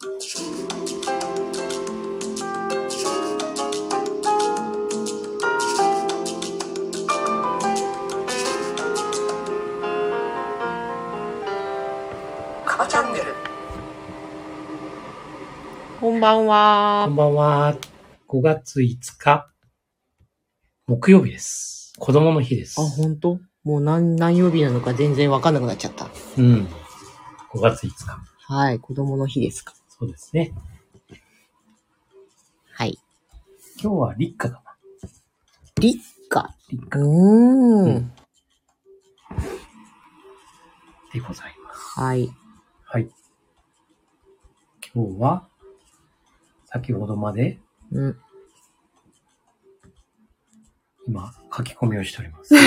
カバチャンネルこんばんこはん。ばんは。5月5日、木曜日です。子供の日ですあ、。ほんともう何、何曜日なのか全然わかんなくなっちゃった。うん。5月5日。はい、子供の日ですか。そうですね。はい。今日は立夏かな。立夏。立うーん。うんでございます。はい。はい。今日は、先ほどまで、うん。今、書き込みをしております。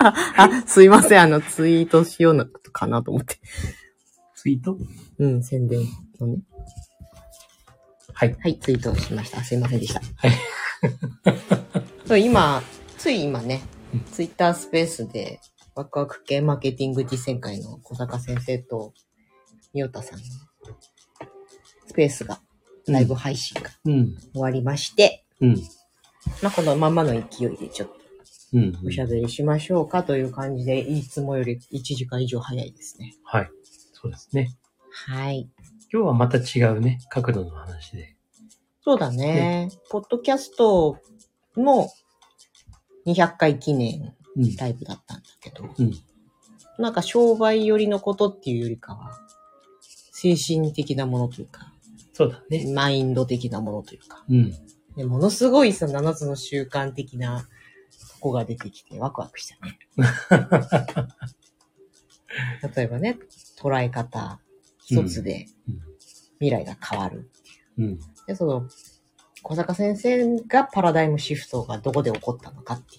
あ、すいません。あの、ツイートしようのかなと思って。ツイート？うん、宣伝のね。はい。はい、ツイートしました。すいませんでした。はい。そ う今、つい今ねうん、ツイッタースペースで、ワクワク系マーケティング実践会の小坂先生と、みよたさんのスペースが、ライブ配信がうん。終わりまして、うん。まあ、このままの勢いでちょっとうん。おしゃべりしましょうかという感じで、いつもより1時間以上早いですね。はい。そうですね。はい。今日はまた違うね、角度の話で。そうだね。ポッドキャストの200回記念うん。ライブだったんだけど、うん。なんか商売寄りのことっていうよりかは、精神的なものというか、そうだね。マインド的なものというか、うん。でものすごいさ、7つの習慣的なとこが出てきてワクワクしたね。例えばね、捉え方一つでうん未来が変わる。うん。で、その、小坂先生がパラダイムシフトがどこで起こったのかってい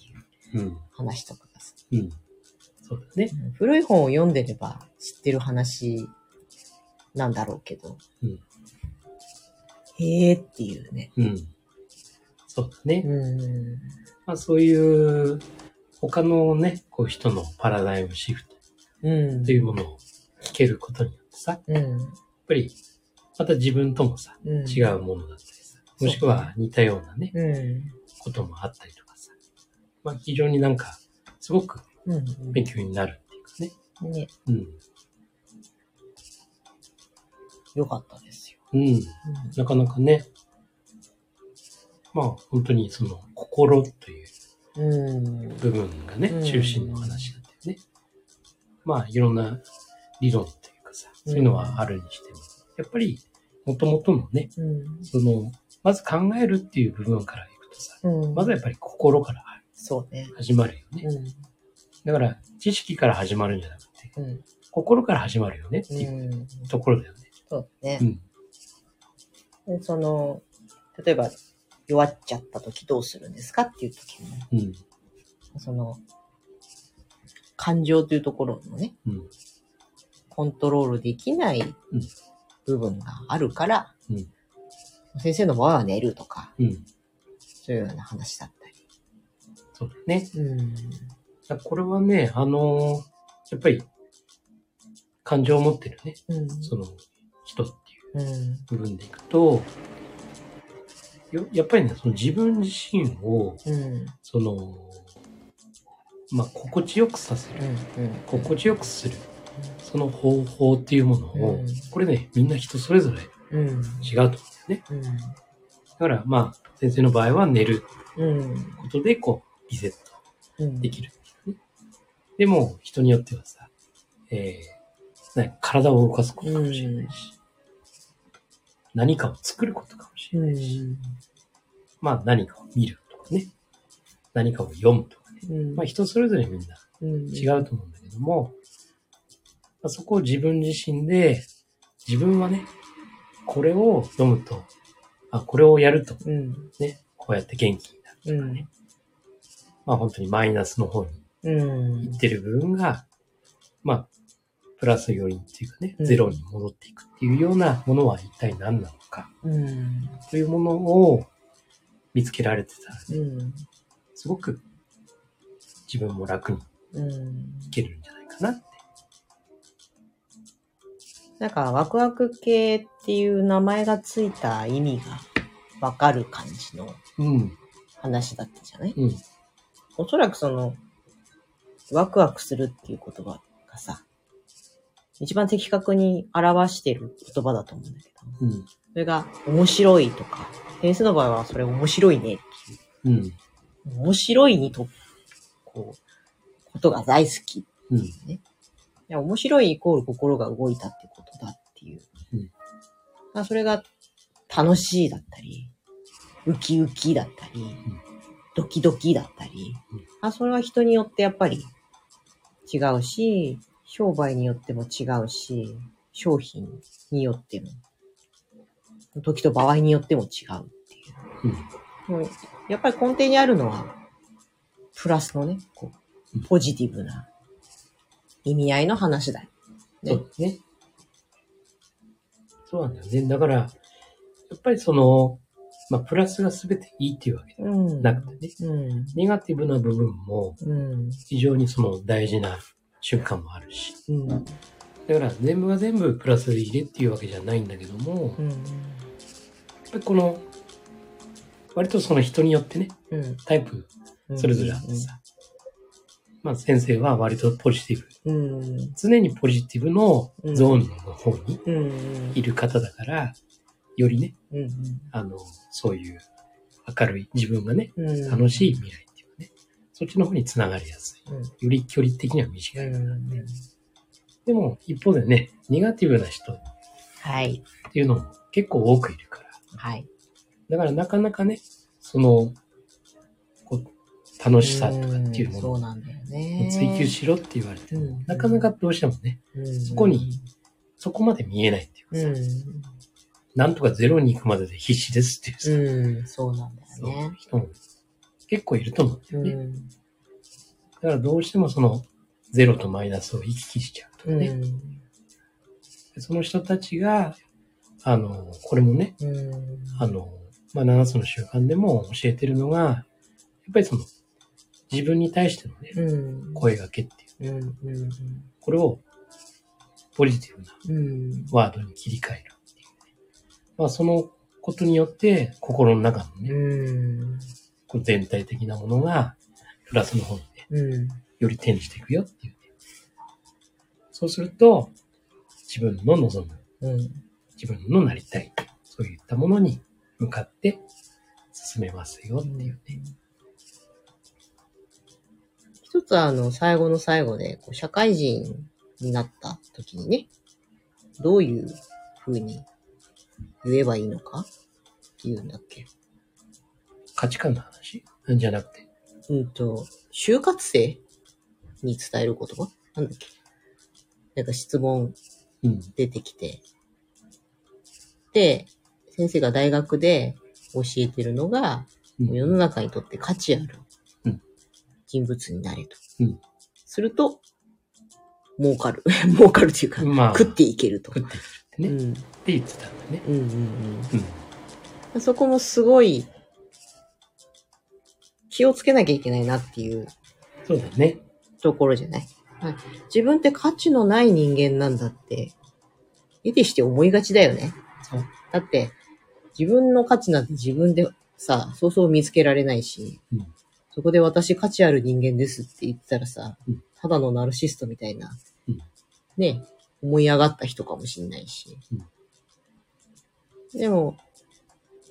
ううん。話とかがさうん。そうだね。古い本を読んでれば知ってる話なんだろうけど、うんへえっていうね。うん。そうだね。うん。まあそういう、他のね、こう人のパラダイムシフトうん。というものを聞けることによってさ、やっうん。ぱり、また自分ともさ、うん。違うものだったりさ、もしくは似たようなね、うん。こともあったりとかさ、まあ非常になんか、すごくうん。勉強になるっていうかね。ね、うん。よかったですよ。うん。なかなかね、まあ本当にその心といううん。部分がねう、ん中心の話だ。まあいろんな理論というかさ、そういうのはあるにしても、やっぱり元々のね、うん。その、まず考えるっていう部分からいくとさ、うん。まずはやっぱり心からそうね。始まるよね。うん。だから知識から始まるんじゃなくて、うん。心から始まるよねっていううん。ところだよね。そうねう。ん。でその、例えば、弱っちゃった時どうするんですかっていう時も、うん。その、感情というところのね、うん。コントロールできないうん部分があるから、うん先生の場合は寝るとか、うん。そういうような話だったり。そうだね。うん。これはね、あのーやっぱり、感情を持ってるね、うん。その人っていううん。部分でいくと、よやっぱりね、その自分自身を、うん。その、まあ、心地よくさせる、うん。心地よくする、その方法っていうものを、うんこれね、みんな人それぞれうん。違うと思うんだよね。うん。だから、まあ、先生の場合は寝るうん。ことで、こう、リセットうん。できるね。でも、人によってはさ、えー、ね体を動かすことかもしれないし、何かを作ることかもしれないし、まあ何かを見るとかね、何かを読むとか。まあ人それぞれみんなうん。違うと思うんだけども、まあ、そこを自分自身で、自分はね、これを読むと、あ、これをやるとうん。ね、こうやって元気になるとかね、まあ本当にマイナスの方にうん。行ってる部分が、まあ、プラス寄りっていうかね、うんゼロに戻っていくっていうようなものは一体何なのかうん。というものを見つけられてたらね、うん。すごく自分も楽にうん。いけるんじゃないかなって。なんか、ワクワク系っていう名前がついた意味がわかる感じのうん。話だったじゃない？うん。おそらくその、ワクワクするっていう言葉がさ、一番的確に表してる言葉だと思うんだけど、うん。それが面白いとか、先生の場合はそれ面白いねってうん。いう、面白いにと、こう、ことが大好き。いうん。や面白いイコール心が動いたってことだっていう。うんまあそれが楽しいだったり、ウキウキだったり、ドキドキだったり、うんまあそれは人によってやっぱり違うし、商売によっても違うし、商品によっても、時と場合によっても違うっていう。うん。やっぱり根底にあるのは、プラスのね、こうポジティブな意味合いの話だよ。ねそうですね。そうなんだよね。だから、やっぱりその、まあ、プラスが全ていいっていうわけではうん。なくてね、うん。ネガティブな部分もうん。非常にその大事な瞬間もあるし、うん。だから全部が全部プラスで入れっていうわけじゃないんだけども、やっうん。ぱりこの、割とその人によってね、うん。タイプうん。それぞれあってさ、まあ先生は割とポジティブ、うん。常にポジティブのゾーンの方にうん。いる方だから、よりね、うん。あの、そういう明るい自分がね、うん。楽しい未来っていうかね、そっちの方につながりやすい。うん。より距離的には短い。うん。でも、一方でね、ネガティブな人っはい。ていうのも結構多くいるから。はい。だからなかなかね、その、楽しさとかっていうものをそうなんだよね。追求しろって言われても、うんなかなかどうしてもね、うんそこに、そこまで見えないっていうかさ、うん。なんとかゼロに行くまでで必死ですっていうさ、うん。そうなんだよね。人も結構いると思うんだよね。うん。だからどうしてもそのゼロとマイナスを行き来しちゃうとかね。その人たちが、あの、これもね、うん。あの、まあ、7つの習慣でも教えてるのが、やっぱりその、自分に対してのね、うん。声掛けっていう、うん。うん。これをポジティブなうん。ワードに切り替えるっていうね。まあ、そのことによって、心の中のね、うん。こう全体的なものが、プラスの方にね、うん。より転じていくよっていうね。そうすると、自分の望む、うん。自分のなりたい、そういったものに向かって進めますよっていうね。一つあの、最後の最後で、こう社会人になった時にね、どういう風に言えばいいのかっていうんだっけ？価値観の話？じゃなくて。うんと、就活生に伝える言葉？なんだっけ？なんか質問うん。出てきて。で、先生が大学で教えてるのが、うん世の中にとって価値あるうん人物になれと。うんすると、儲かる。儲かるっていうか、まあ、食っていけると。食っていくってね。うんって言ってたんだね。うんうんうん。うん。そこもすごい気をつけなきゃいけないなっていうそうだね。ところじゃない、はい、自分って価値のない人間なんだって、得てして思いがちだよね。そう。だって、自分の価値なんて自分でさ、そうそう見つけられないし、うんそこで私価値ある人間ですって言ってたらさ、うんただのナルシストみたいな、うんね、思い上がった人かもしれないし。でも、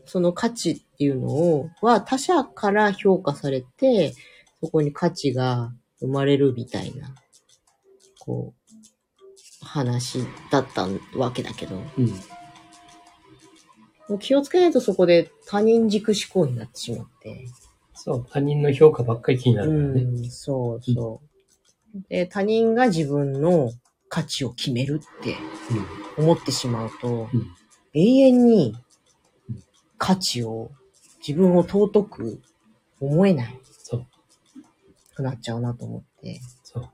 その価値っていうのを、は他者から評価されて、そこに価値が生まれるみたいな、こう、話だったわけだけど、うん。もう気をつけないとそこで他人軸思考になってしまって。そう。他人の評価ばっかり気になるからね。うん、そうそう。で、他人が自分の価値を決めるって思ってしまうと、うん。うん。永遠にうん価値を、自分を尊く思えないそう。くなっちゃうなと思って。そう。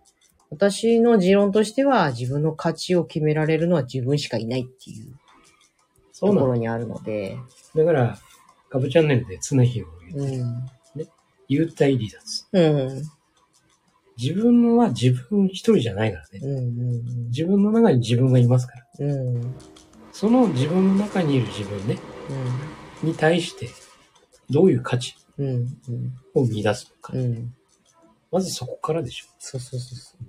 私の持論としては、自分の価値を決められるのは自分しかいないっていう。ところにあるので、だから、ガブチャンネルで常日を言う。うん。幽体離脱。うん。自分は自分一人じゃないからね。うんうん自分の中に自分がいますから。うん。うん。うん。その自分の中にいる自分ね、に対して、どういう価値うん。うん。を見出すのか。うん。まずそこからでしょ。そうそうそうそう。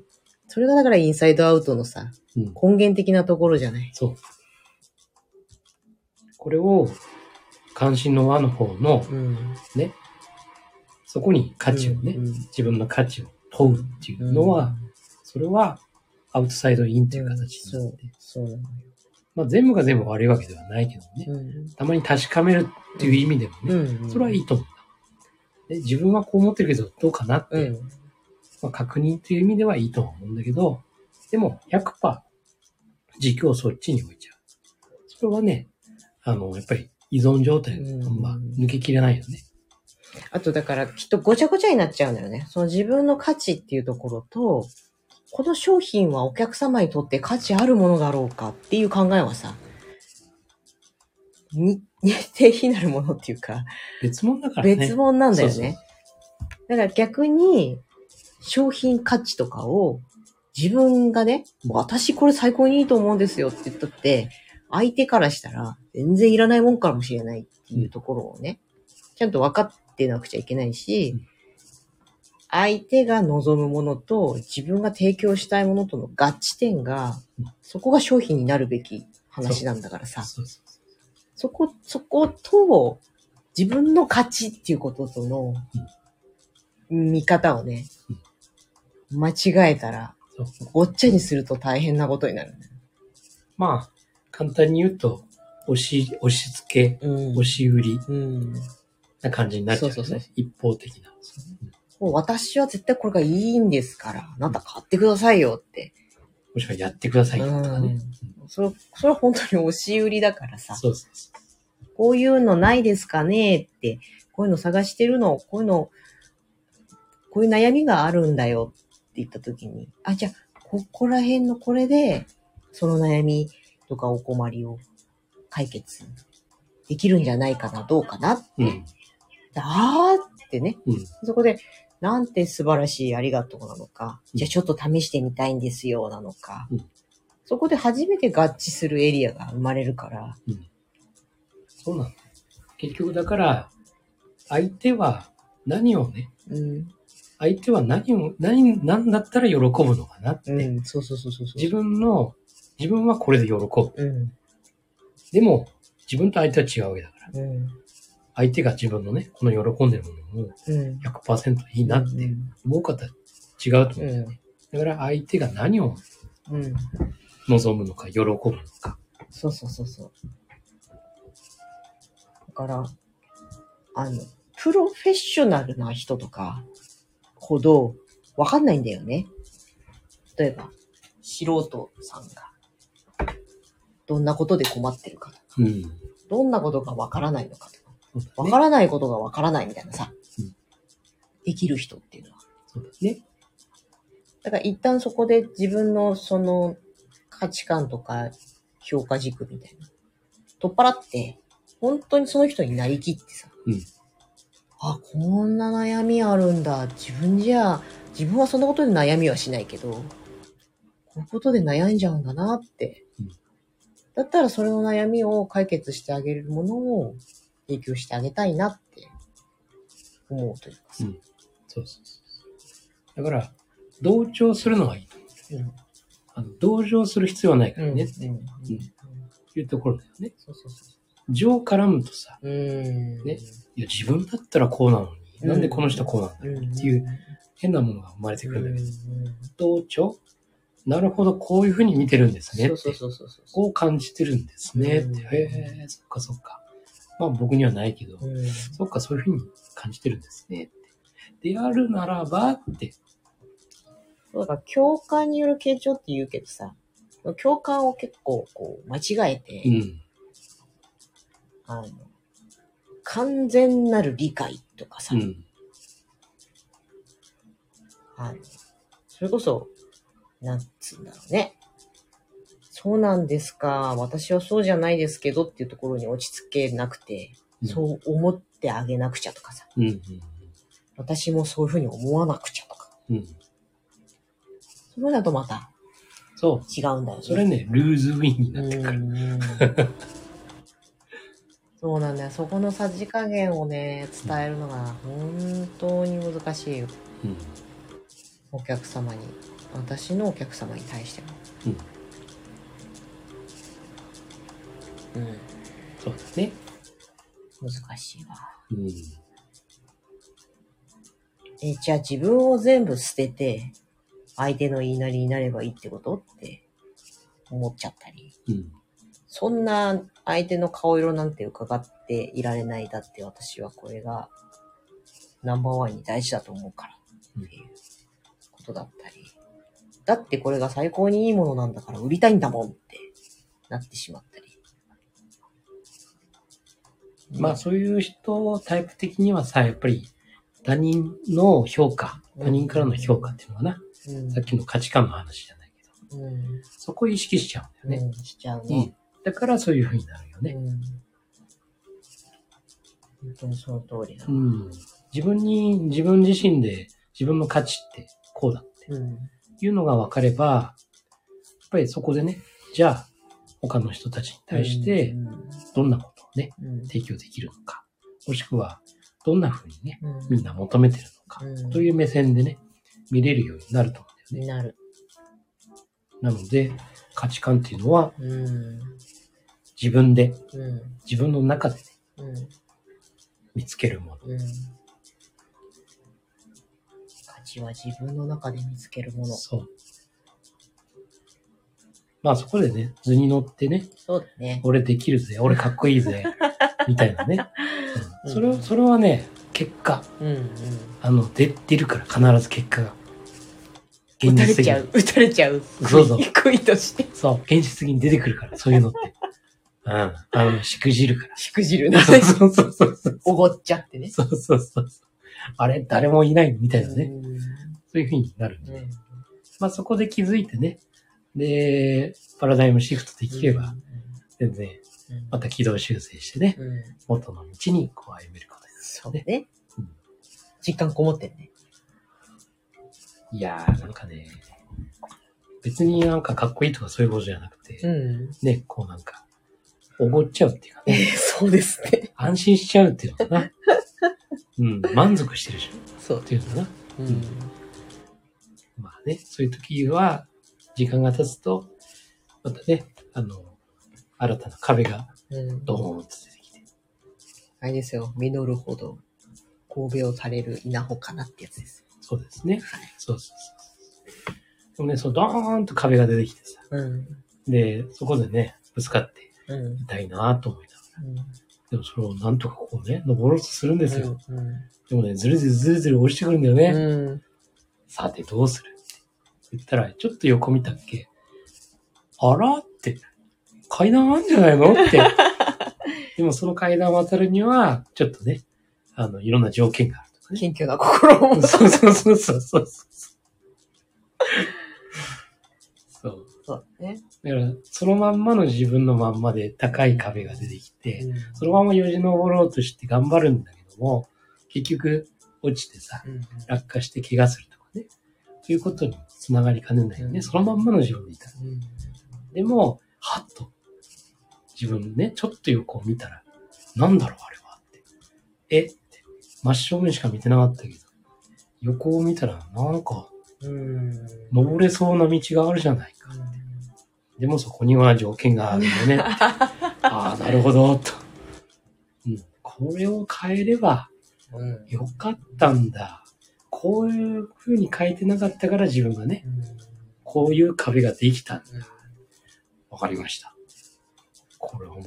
それがだからインサイドアウトのさ、うん。根源的なところじゃない？そう。これを、関心の輪の方の、うん。ね、そこに価値をね、うんうん自分の価値を問うっていうのは、それは、アウトサイドインっていう形になって、そうなのよ。まあ全部が全部悪いわけではないけどね、うん。たまに確かめるっていう意味でもね、うん。それはいいと思う。で自分はこう思ってるけど、どうかなって、うん。まあ、確認っていう意味ではいいとは思うんだけど、でも100%軸をそっちに置いちゃう。それはね、あの、やっぱり依存状態であんま抜けきれないよね。あとだからきっとごちゃごちゃになっちゃうんだよね。その自分の価値っていうところと、この商品はお客様にとって価値あるものだろうかっていう考えはさ、に、に定比なるものっていうか、別物だからね。別物なんだよそうね。だから逆に、商品価値とかを自分がね、私これ最高にいいと思うんですよって言ったって、相手からしたら全然いらないもんかもしれないっていうところをね、ちゃんと分かってなくちゃいけないしうん、相手が望むものと自分が提供したいものとの合致点がうん、そこが商品になるべき話なんだからさ。そこ、そこと、自分の勝ちっていうこととの、見方をね、間違えたら。ごっちゃにすると大変なことになるんだよ。まあ、簡単に言うと、押し、押し付け、うん押し売りうん。な感じになっちゃうよね。そうそうそう一方的な。もう私は絶対これがいいんですから、あなた買ってくださいよって。もしくはやってくださいよとかね。それ、それは本当に押し売りだからさ、そうそうそこういうのないですかねって、こういうの探してるの、こういうの、こういう悩みがあるんだよって言った時に、あ、じゃあ、ここら辺のこれで、その悩みとかお困りを解決できるんじゃないかな、どうかなって。う。うん。あーってね、うん。そこで、なんて素晴らしいありがとうなのか、うんじゃあちょっと試してみたいんですよなのか、うんそこで初めて合致するエリアが生まれるから、そうなんだよ。結局だから、相手は何をね、うん、相手は何を、何、何だったら喜ぶのかなって。うん、そうそうそうそうそう。自分の、自分はこれで喜ぶ。うん、でも、自分と相手は違うわけだから。うん、相手が自分のね、この喜んでるものをうん。100%いいなって思う方は違うと思うんだよね。だから相手が何を。望むのか、喜ぶのか。そうそうそうそう。だから、あの、プロフェッショナルな人とかほどわかんないんだよね。例えば、素人さんが、どんなことで困ってるかとか、うん。どんなことがわからないのかとか。わからないことがわからないみたいなさ、うんできる人っていうのは。そうだね。だから一旦そこで自分のその価値観とか評価軸みたいな。取っ払って、本当にその人になりきってさ。うんあ、こんな悩みあるんだ。自分じゃ、自分はそんなことで悩みはしないけど、こういうことで悩んじゃうんだなって。うんだったらそれの悩みを解決してあげれるものを提供してあげたいなって思うというかさ。うんそうそうそう。だから、同調するのはいい。うんあの同情する必要はないからね、うんいうところだよね。そうそうそ情絡むとさ、う。うん。ねいや、自分だったらこうなのに、うんなんでこの人はこうなんだろうっていう変なものが生まれてくるんだけど、同調？なるほど、こういうふうに見てるんですね。そうそうそうそうそう。こう感じてるんですねへえ、そっかそっか。まあ僕にはないけど、うんそっかそういうふうに感じてるんですね。であるならばって。そうだ共感による傾聴って言うけどさ、共感を結構こう間違えて、うん。あの、完全なる理解とかさ、うん。あのそれこそ、なんつうんだろうね。そうなんですか。私はそうじゃないですけどっていうところに落ち着けなくて、うんそう思ってあげなくちゃとかさ、うん。私もそういうふうに思わなくちゃとか、うん。そうだとまたそ違うんだよね。う。それね、ルーズウィンになってくる。うんそうなんだよ。そこのさじ加減をね、伝えるのが本当に難しいよ。うん。お客様に。私のお客様に対しても。うん。うん。そうですね。難しいわ。うん。え、じゃあ自分を全部捨てて、相手の言いなりになればいいってことって思っちゃったり。うん。そんな相手の顔色なんて伺っていられない。だって私はこれがナンバーワンに大事だと思うからっていうことだったり。だってこれが最高にいいものなんだから売りたいんだもんってなってしまったり。まあそういう人タイプ的にはさ、やっぱり他人の評価、他人からの評価っていうのかな。うん、さっきの価値観の話じゃないけど、うん、そこを意識しちゃうんだよね。うん、しちゃううんね。だからそういう風になるよね。うん。本当にその通りだ。うん。自分に、自分自身で自分の価値ってこうだってうん。いうのが分かれば、やっぱりそこでね、じゃあ他の人たちに対してどんなことをね、うん、提供できるのか、もしくはどんな風にね、うん、みんな求めてるのか、うんという目線でね、見れるようになると思うんだよね。なる。なので、価値観っていうのはうん。自分で、うん。自分の中でね、うん。見つけるもの。うん。価値は自分の中で見つけるもの。そう。まあそこでね、図に乗ってね、そうだね。俺できるぜ、俺かっこいいぜ、みたいなね。うんそれは、それはね、結果、うんうん。あの、出、出るから必ず結果が。撃たれ的にちゃう。。撃たれちゃう。そうそう悔いとして。そう、現実的に出てくるから、そういうのって。うん。あの、しくじるから。しくじるな。そうそうそうそう。おごっちゃってね。そうそうそう。あれ、誰もいないみたいなね。うんそういう風になるんで。うんまあそこで気づいてね。で、パラダイムシフトできれば、全然、うんまた軌道修正してね、うん元の道にこう歩めることですよね。そうねうん。実感こもってるね。いやー、なんかね、別になんかかっこいいとかそういうことじゃなくて、ん。ね、こうなんか、おごっちゃうっていうかえね、そうですね。安心しちゃうっていうのかな。うん、満足してるじゃんっそう。ていうのかな。うん。まあね、そういう時は、時間が経つと、またね、あの、新たな壁がうん。ドーンと出てきて。あれですよ。実るほど、神戸を垂れる稲穂かなってやつです。そうですね。はい。そうそうそう。でもね、そう、ドーンと壁が出てきてさ。うん。で、そこでね、ぶつかってうん。いたいなと思いながら。でもそれをなんとかこうね、登ろうとするんですよ。うん。でもね、ずるずるずるずる落ちてくるんだよね。うん。さてどうする言ったら、ちょっと横見たっけ？あらって、階段あんじゃないの？って。でもその階段を渡るには、ちょっとね、あの、いろんな条件があるとかね。謙虚な心を持つ。そうそうそうそうそう。そう。そうね。だから、そのまんまの自分のまんまで高い壁が出てきて、そのままよじ登ろうとして頑張るんだけども、結局落ちてさ、うん。落下して怪我するとかね。ということにつながりかねないよね。うんそのまんまの自分でいたら。うん。でも、はっと、自分ね、ちょっと横を見たら、なんだろうあれはって。えって、真正面しか見てなかったけど、横を見たらなんか、うん。登れそうな道があるじゃないか。でもそこには条件があるよね。ああ、なるほど、と。うん、これを変えればうん。よかったんだ。こういう風に変えてなかったから自分がね、こういう壁ができたんだ。わかりました。これをもう、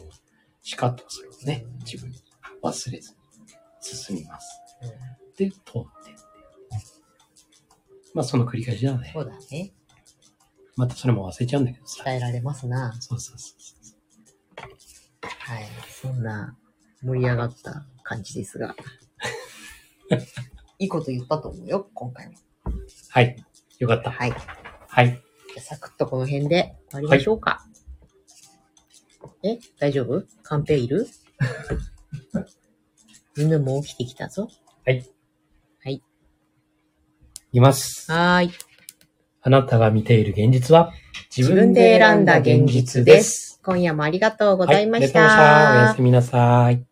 しかとそれをね、自分に忘れずに進みます。で、通ってって。まあその繰り返しだねそ。うだね。またそれも忘れちゃうんだけどさ。伝えられますな。そうそうそうそう。はい。そんな盛り上がった感じですが。いいこと言ったと思うよ、今回も。はい。よかった。はい。じはい。ゃあサクッとこの辺で終わりましょうか。え？大丈夫？カンペいる犬も起きてきたぞ。います。はーい。あなたが見ている現実は自自分で選んだ現実です。今夜もありがとうございました。はい、ありがとうございました。おやすみなさい。